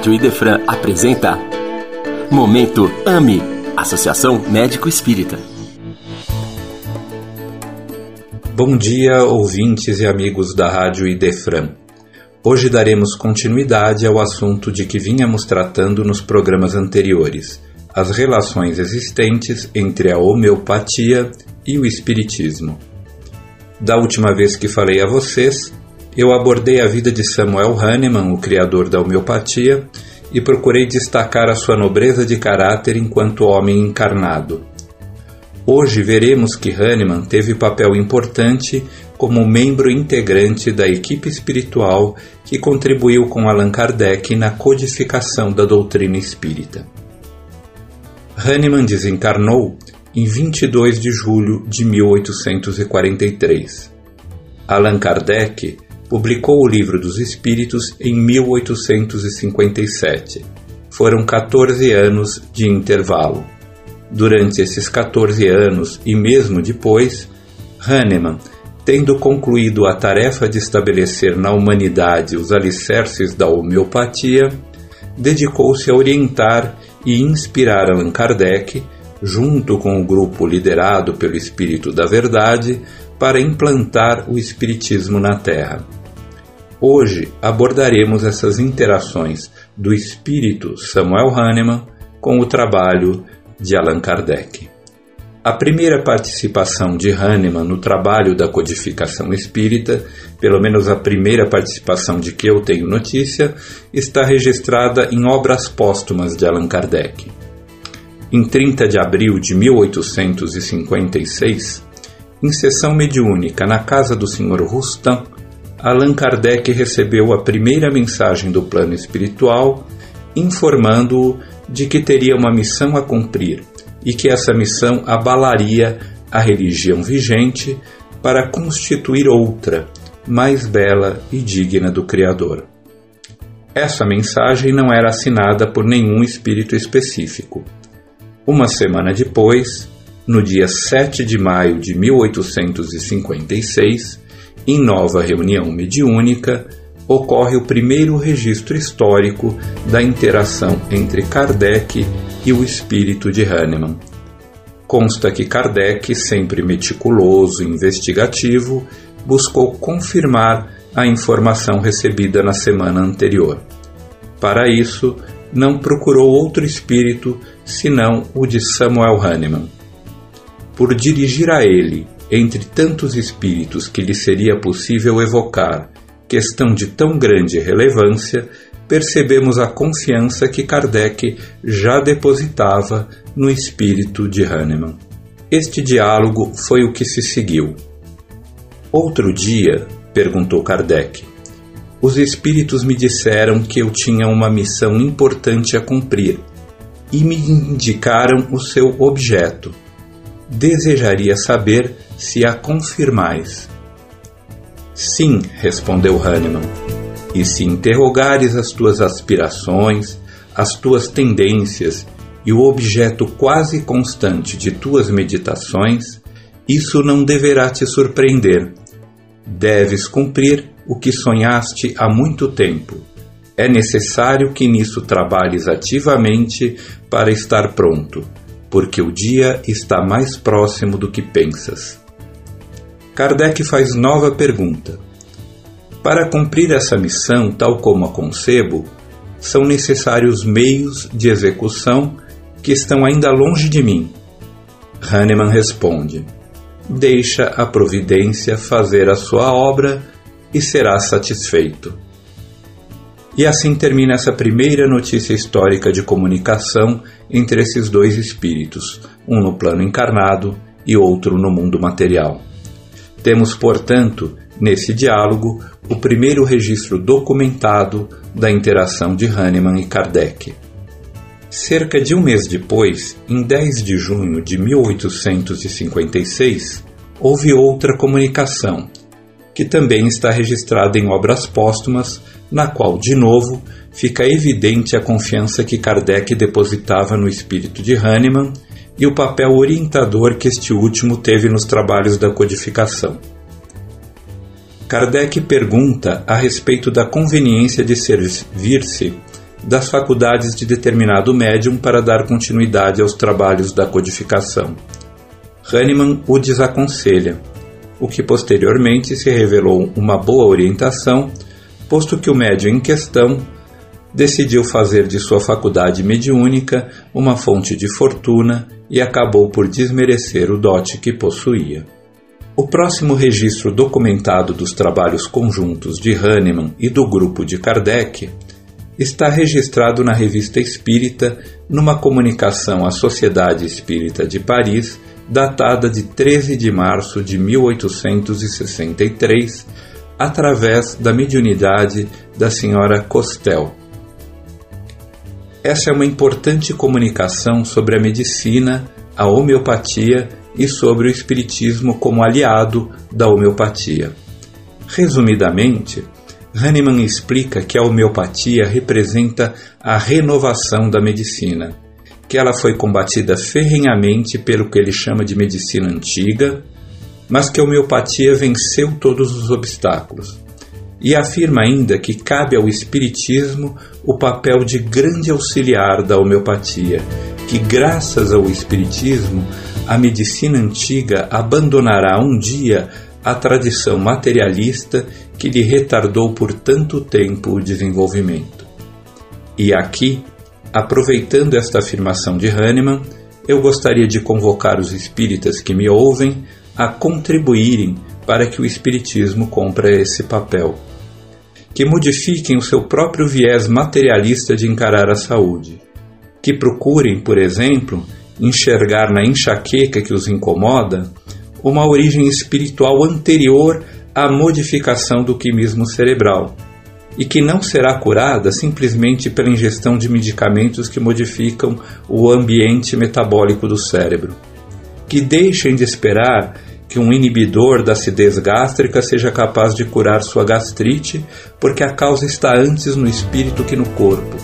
Rádio Idefran apresenta Momento AME Associação Médico Espírita. Bom dia, ouvintes e amigos da Rádio Idefran. Hoje daremos continuidade ao assunto de que vínhamos tratando nos programas anteriores, as relações existentes entre a homeopatia e o espiritismo. Da última vez que falei a vocês, eu abordei a vida de Samuel Hahnemann, o criador da homeopatia, e procurei destacar a sua nobreza de caráter enquanto homem encarnado. Hoje veremos que Hahnemann teve papel importante como membro integrante da equipe espiritual que contribuiu com Allan Kardec na codificação da doutrina espírita. Hahnemann desencarnou em 22 de julho de 1843. Allan Kardec publicou o Livro dos Espíritos em 1857. Foram 14 anos de intervalo. Durante esses 14 anos e mesmo depois, Hahnemann, tendo concluído a tarefa de estabelecer na humanidade os alicerces da homeopatia, dedicou-se a orientar e inspirar Allan Kardec, junto com o grupo liderado pelo Espírito da Verdade, para implantar o Espiritismo na Terra. Hoje abordaremos essas interações do espírito Samuel Hahnemann com o trabalho de Allan Kardec. A primeira participação de Hahnemann no trabalho da codificação espírita, pelo menos a primeira participação de que eu tenho notícia, está registrada em obras póstumas de Allan Kardec. Em 30 de abril de 1856, em sessão mediúnica na casa do Sr. Rustam, Allan Kardec recebeu a primeira mensagem do plano espiritual, informando-o de que teria uma missão a cumprir e que essa missão abalaria a religião vigente para constituir outra, mais bela e digna do Criador. Essa mensagem não era assinada por nenhum espírito específico. Uma semana depois, no dia 7 de maio de 1856, em nova reunião mediúnica, ocorre o primeiro registro histórico da interação entre Kardec e o espírito de Hahnemann. Consta que Kardec, sempre meticuloso e investigativo, buscou confirmar a informação recebida na semana anterior. Para isso, não procurou outro espírito senão o de Samuel Hahnemann. Por dirigir a ele entre tantos espíritos que lhe seria possível evocar questão de tão grande relevância, percebemos a confiança que Kardec já depositava no espírito de Hahnemann. Este diálogo foi o que se seguiu. Outro dia, perguntou Kardec, os espíritos me disseram que eu tinha uma missão importante a cumprir e me indicaram o seu objeto. Desejaria saber se a confirmais. Sim, respondeu Hahnemann, e se interrogares as tuas aspirações, as tuas tendências e o objeto quase constante de tuas meditações, isso não deverá te surpreender. Deves cumprir o que sonhaste há muito tempo. É necessário que nisso trabalhes ativamente para estar pronto, porque o dia está mais próximo do que pensas. Kardec faz nova pergunta. Para cumprir essa missão, tal como a concebo, são necessários meios de execução que estão ainda longe de mim. Hahnemann responde: Deixa a providência fazer a sua obra e será satisfeito. E assim termina essa primeira notícia histórica de comunicação entre esses dois espíritos, um no plano encarnado e outro no mundo material. Temos, portanto, nesse diálogo, o primeiro registro documentado da interação de Hahnemann e Kardec. Cerca de um mês depois, em 10 de junho de 1856, houve outra comunicação, que também está registrada em obras póstumas, na qual, de novo, fica evidente a confiança que Kardec depositava no espírito de Hahnemann e o papel orientador que este último teve nos trabalhos da codificação. Kardec pergunta a respeito da conveniência de servir-se das faculdades de determinado médium para dar continuidade aos trabalhos da codificação. Hahnemann o desaconselha, o que posteriormente se revelou uma boa orientação, posto que o médium em questão decidiu fazer de sua faculdade mediúnica uma fonte de fortuna e acabou por desmerecer o dote que possuía. O próximo registro documentado dos trabalhos conjuntos de Hahnemann e do grupo de Kardec está registrado na Revista Espírita numa comunicação à Sociedade Espírita de Paris, datada de 13 de março de 1863, através da mediunidade da senhora Costel. Essa é uma importante comunicação sobre a medicina, a homeopatia e sobre o Espiritismo como aliado da homeopatia. Resumidamente, Hahnemann explica que a homeopatia representa a renovação da medicina, que ela foi combatida ferrenhamente pelo que ele chama de medicina antiga, mas que a homeopatia venceu todos os obstáculos. E afirma ainda que cabe ao Espiritismo o papel de grande auxiliar da homeopatia, que graças ao Espiritismo a medicina antiga abandonará um dia a tradição materialista que lhe retardou por tanto tempo o desenvolvimento. E aqui, aproveitando esta afirmação de Hahnemann, eu gostaria de convocar os espíritas que me ouvem a contribuírem para que o Espiritismo cumpra esse papel. Que modifiquem o seu próprio viés materialista de encarar a saúde. Que procurem, por exemplo, enxergar na enxaqueca que os incomoda uma origem espiritual anterior à modificação do quimismo cerebral e que não será curada simplesmente pela ingestão de medicamentos que modificam o ambiente metabólico do cérebro. Que deixem de esperar que um inibidor da acidez gástrica seja capaz de curar sua gastrite, porque a causa está antes no espírito que no corpo.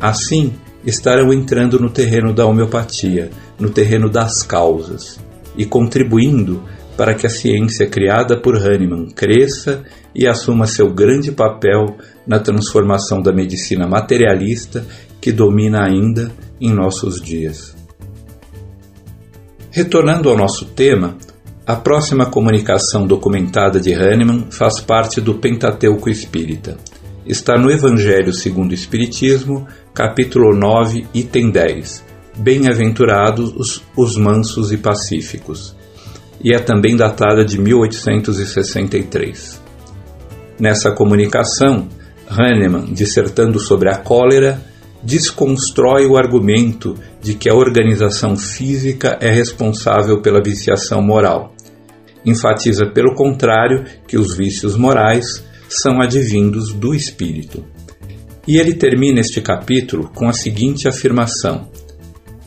Assim, estarão entrando no terreno da homeopatia, no terreno das causas, e contribuindo para que a ciência criada por Hahnemann cresça e assuma seu grande papel na transformação da medicina materialista que domina ainda em nossos dias. Retornando ao nosso tema, a próxima comunicação documentada de Hahnemann faz parte do Pentateuco Espírita. Está no Evangelho segundo o Espiritismo, capítulo 9, item 10. Bem-aventurados os, os mansos e pacíficos. E é também datada de 1863. Nessa comunicação, Hahnemann, dissertando sobre a cólera, desconstrói o argumento de que a organização física é responsável pela viciação moral. Enfatiza, pelo contrário, que os vícios morais são advindos do espírito. E ele termina este capítulo com a seguinte afirmação: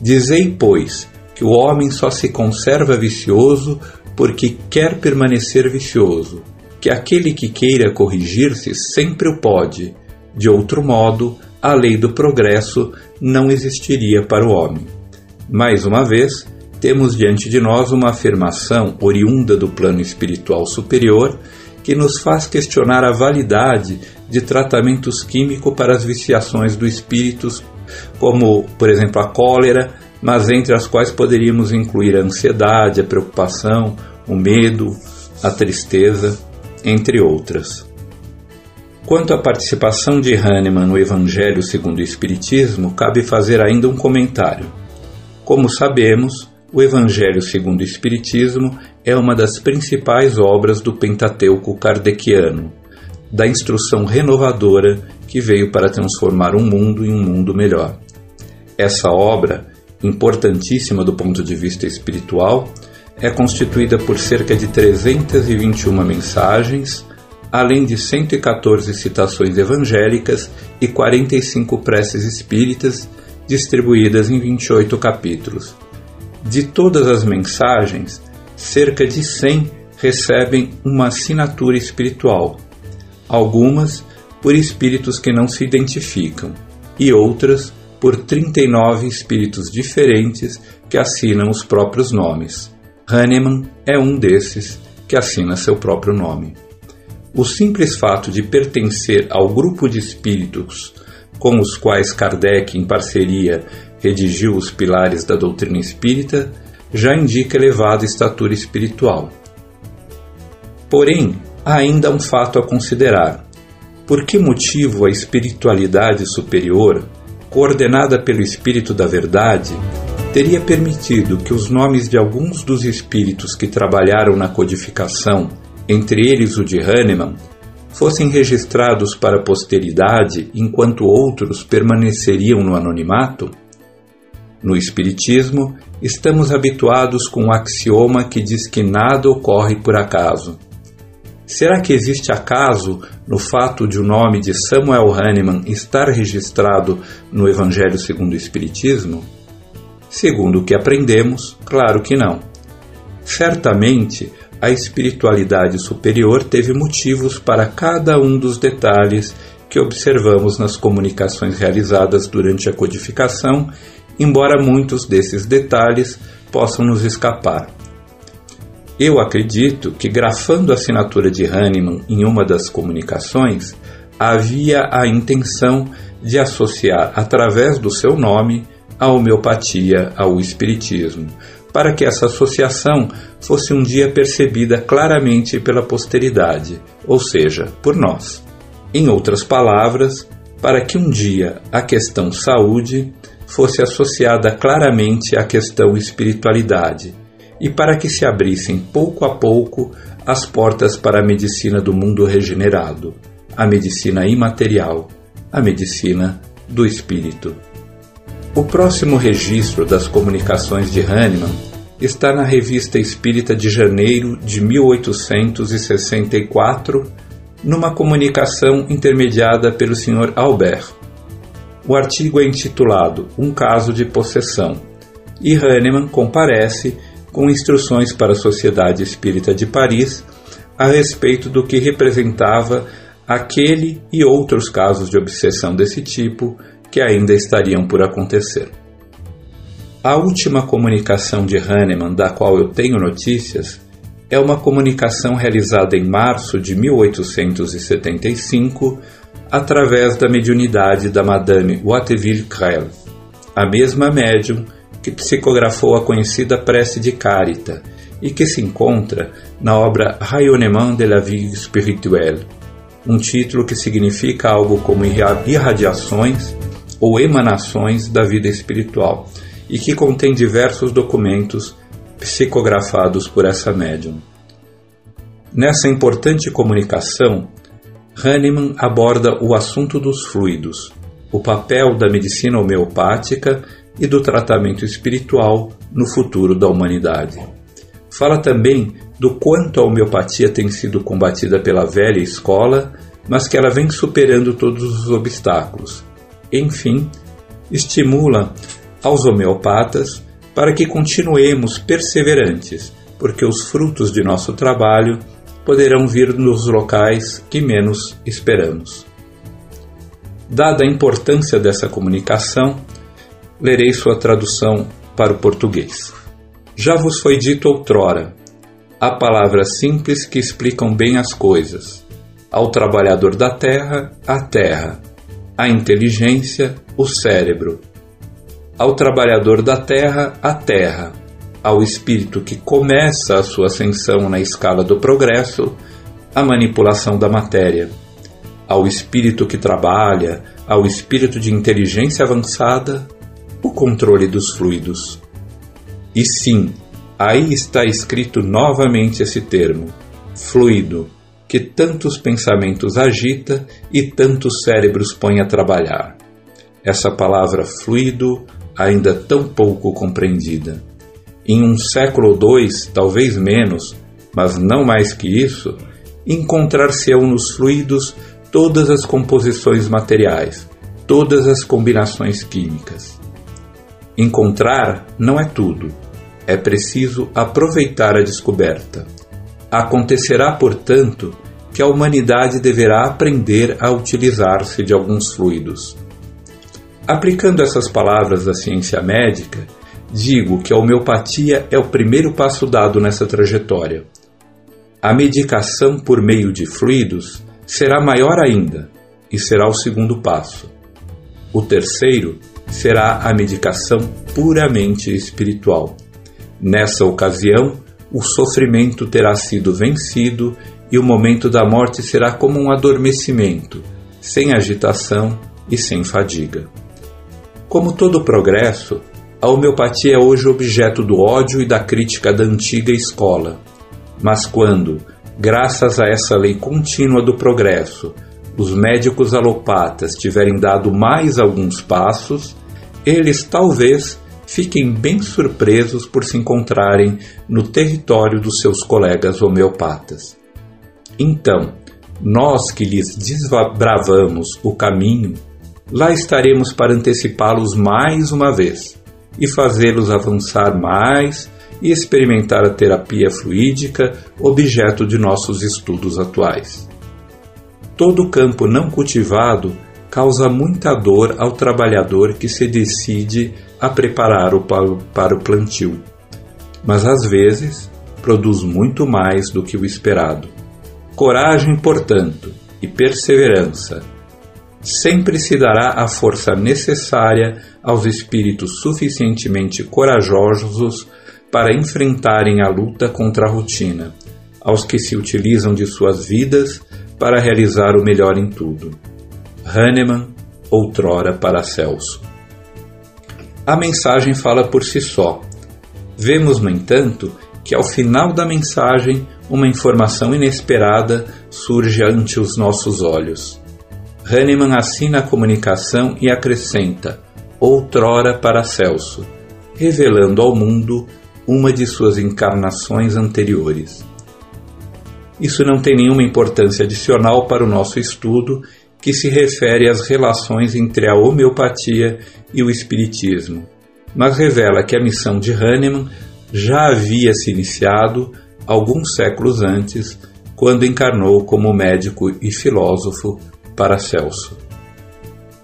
Dizei, pois, que o homem só se conserva vicioso porque quer permanecer vicioso, que aquele que queira corrigir-se sempre o pode, de outro modo, a lei do progresso não existiria para o homem. Mais uma vez, temos diante de nós uma afirmação oriunda do plano espiritual superior que nos faz questionar a validade de tratamentos químicos para as viciações do espírito, como, por exemplo, a cólera, mas entre as quais poderíamos incluir a ansiedade, a preocupação, o medo, a tristeza, entre outras. Quanto à participação de Hahnemann no Evangelho segundo o Espiritismo, cabe fazer ainda um comentário. Como sabemos, o Evangelho segundo o Espiritismo é uma das principais obras do Pentateuco kardeciano, da instrução renovadora que veio para transformar um mundo em um mundo melhor. Essa obra, importantíssima do ponto de vista espiritual, é constituída por cerca de 321 mensagens, além de 114 citações evangélicas e 45 preces espíritas, distribuídas em 28 capítulos. De todas as mensagens, cerca de 100 recebem uma assinatura espiritual, algumas por espíritos que não se identificam e outras por 39 espíritos diferentes que assinam os próprios nomes. Hahnemann é um desses que assina seu próprio nome. O simples fato de pertencer ao grupo de espíritos com os quais Kardec, em parceria, redigiu os pilares da doutrina espírita, já indica elevada estatura espiritual. Porém, há ainda um fato a considerar. Por que motivo a espiritualidade superior, coordenada pelo Espírito da Verdade, teria permitido que os nomes de alguns dos espíritos que trabalharam na codificação, entre eles o de Hahnemann, fossem registrados para a posteridade enquanto outros permaneceriam no anonimato? No Espiritismo, estamos habituados com o axioma que diz que nada ocorre por acaso. Será que existe acaso no fato de o nome de Samuel Hahnemann estar registrado no Evangelho segundo o Espiritismo? Segundo o que aprendemos, claro que não. Certamente, a espiritualidade superior teve motivos para cada um dos detalhes que observamos nas comunicações realizadas durante a codificação, embora muitos desses detalhes possam nos escapar. Eu acredito que, grafando a assinatura de Hahnemann em uma das comunicações, havia a intenção de associar, através do seu nome, a homeopatia ao espiritismo, para que essa associação fosse um dia percebida claramente pela posteridade, ou seja, por nós. Em outras palavras, para que um dia a questão saúde fosse associada claramente à questão espiritualidade, e para que se abrissem pouco a pouco as portas para a medicina do mundo regenerado, a medicina imaterial, a medicina do espírito. O próximo registro das comunicações de Hahnemann está na Revista Espírita de janeiro de 1864, numa comunicação intermediada pelo Sr. Albert. O artigo é intitulado Um caso de possessão, e Hahnemann comparece com instruções para a Sociedade Espírita de Paris a respeito do que representava aquele e outros casos de obsessão desse tipo que ainda estariam por acontecer. A última comunicação de Hahnemann da qual eu tenho notícias é uma comunicação realizada em março de 1875 através da mediunidade da Madame Watteville Crelle, a mesma médium que psicografou a conhecida prece de Carita e que se encontra na obra Rayonnement de la vie spirituelle, um título que significa algo como irradiações ou emanações da vida espiritual e que contém diversos documentos psicografados por essa médium. Nessa importante comunicação, Hahnemann aborda o assunto dos fluidos, o papel da medicina homeopática e do tratamento espiritual no futuro da humanidade. Fala também do quanto a homeopatia tem sido combatida pela velha escola, mas que ela vem superando todos os obstáculos. Enfim, estimula aos homeopatas para que continuemos perseverantes, porque os frutos de nosso trabalho poderão vir nos locais que menos esperamos. Dada a importância dessa comunicação, lerei sua tradução para o português. Já vos foi dito outrora, há palavras simples que explicam bem as coisas. Ao trabalhador da terra, a terra. A inteligência, o cérebro. Ao trabalhador da terra, a terra. Ao espírito que começa a sua ascensão na escala do progresso, a manipulação da matéria. Ao espírito que trabalha, ao espírito de inteligência avançada, o controle dos fluidos. E sim, aí está escrito novamente esse termo, fluido, que tantos pensamentos agita e tantos cérebros põe a trabalhar. Essa palavra fluido, ainda tão pouco compreendida. Em um século ou dois, talvez menos, mas não mais que isso, encontrar-se-ão nos fluidos todas as composições materiais, todas as combinações químicas. Encontrar não é tudo. É preciso aproveitar a descoberta. Acontecerá, portanto, que a humanidade deverá aprender a utilizar-se de alguns fluidos. Aplicando essas palavras da ciência médica, digo que a homeopatia é o primeiro passo dado nessa trajetória. A medicação por meio de fluidos será maior ainda e será o segundo passo. O terceiro será a medicação puramente espiritual. Nessa ocasião, o sofrimento terá sido vencido e o momento da morte será como um adormecimento, sem agitação e sem fadiga. Como todo progresso, a homeopatia é hoje objeto do ódio e da crítica da antiga escola. Mas quando, graças a essa lei contínua do progresso, os médicos alopatas tiverem dado mais alguns passos, eles talvez fiquem bem surpresos por se encontrarem no território dos seus colegas homeopatas. Então, nós que lhes desbravamos o caminho, lá estaremos para antecipá-los mais uma vez e fazê-los avançar mais e experimentar a terapia fluídica, objeto de nossos estudos atuais. Todo campo não cultivado causa muita dor ao trabalhador que se decide a preparar o para o plantio, mas às vezes produz muito mais do que o esperado. Coragem, portanto, e perseverança. Sempre se dará a força necessária aos espíritos suficientemente corajosos para enfrentarem a luta contra a rotina, aos que se utilizam de suas vidas para realizar o melhor em tudo. Hahnemann, outrora Paracelso. A mensagem fala por si só. Vemos, no entanto, que ao final da mensagem uma informação inesperada surge ante os nossos olhos. Hahnemann assina a comunicação e acrescenta: outrora Paracelso, revelando ao mundo uma de suas encarnações anteriores. Isso não tem nenhuma importância adicional para o nosso estudo que se refere às relações entre a homeopatia e o espiritismo, mas revela que a missão de Hahnemann já havia se iniciado alguns séculos antes, quando encarnou como médico e filósofo Paracelso.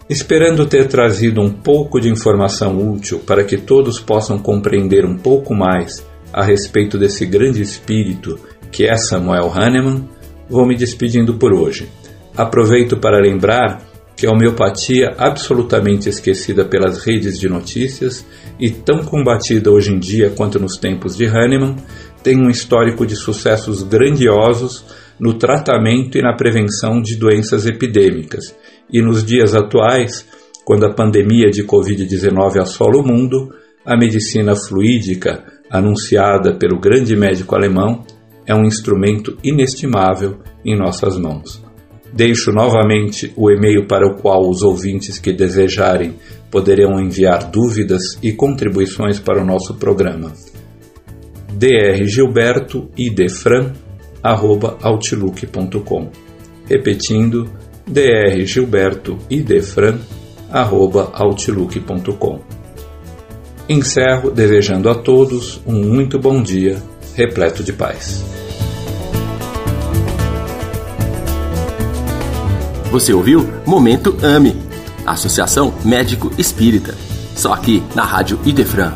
Esperando ter trazido um pouco de informação útil para que todos possam compreender um pouco mais a respeito desse grande espírito que é Samuel Hahnemann, vou me despedindo por hoje. Aproveito para lembrar que a homeopatia, absolutamente esquecida pelas redes de notícias e tão combatida hoje em dia quanto nos tempos de Hahnemann, tem um histórico de sucessos grandiosos no tratamento e na prevenção de doenças epidêmicas. E nos dias atuais, quando a pandemia de Covid-19 assola o mundo, a medicina fluídica, anunciada pelo grande médico alemão, é um instrumento inestimável em nossas mãos. Deixo novamente o e-mail para o qual os ouvintes que desejarem poderão enviar dúvidas e contribuições para o nosso programa. drgilbertoidefran@outlook.com. Repetindo, drgilbertoidefran@outlook.com. Encerro desejando a todos um muito bom dia, repleto de paz. Você ouviu Momento AME, Associação Médico Espírita. Só aqui na Rádio Idefran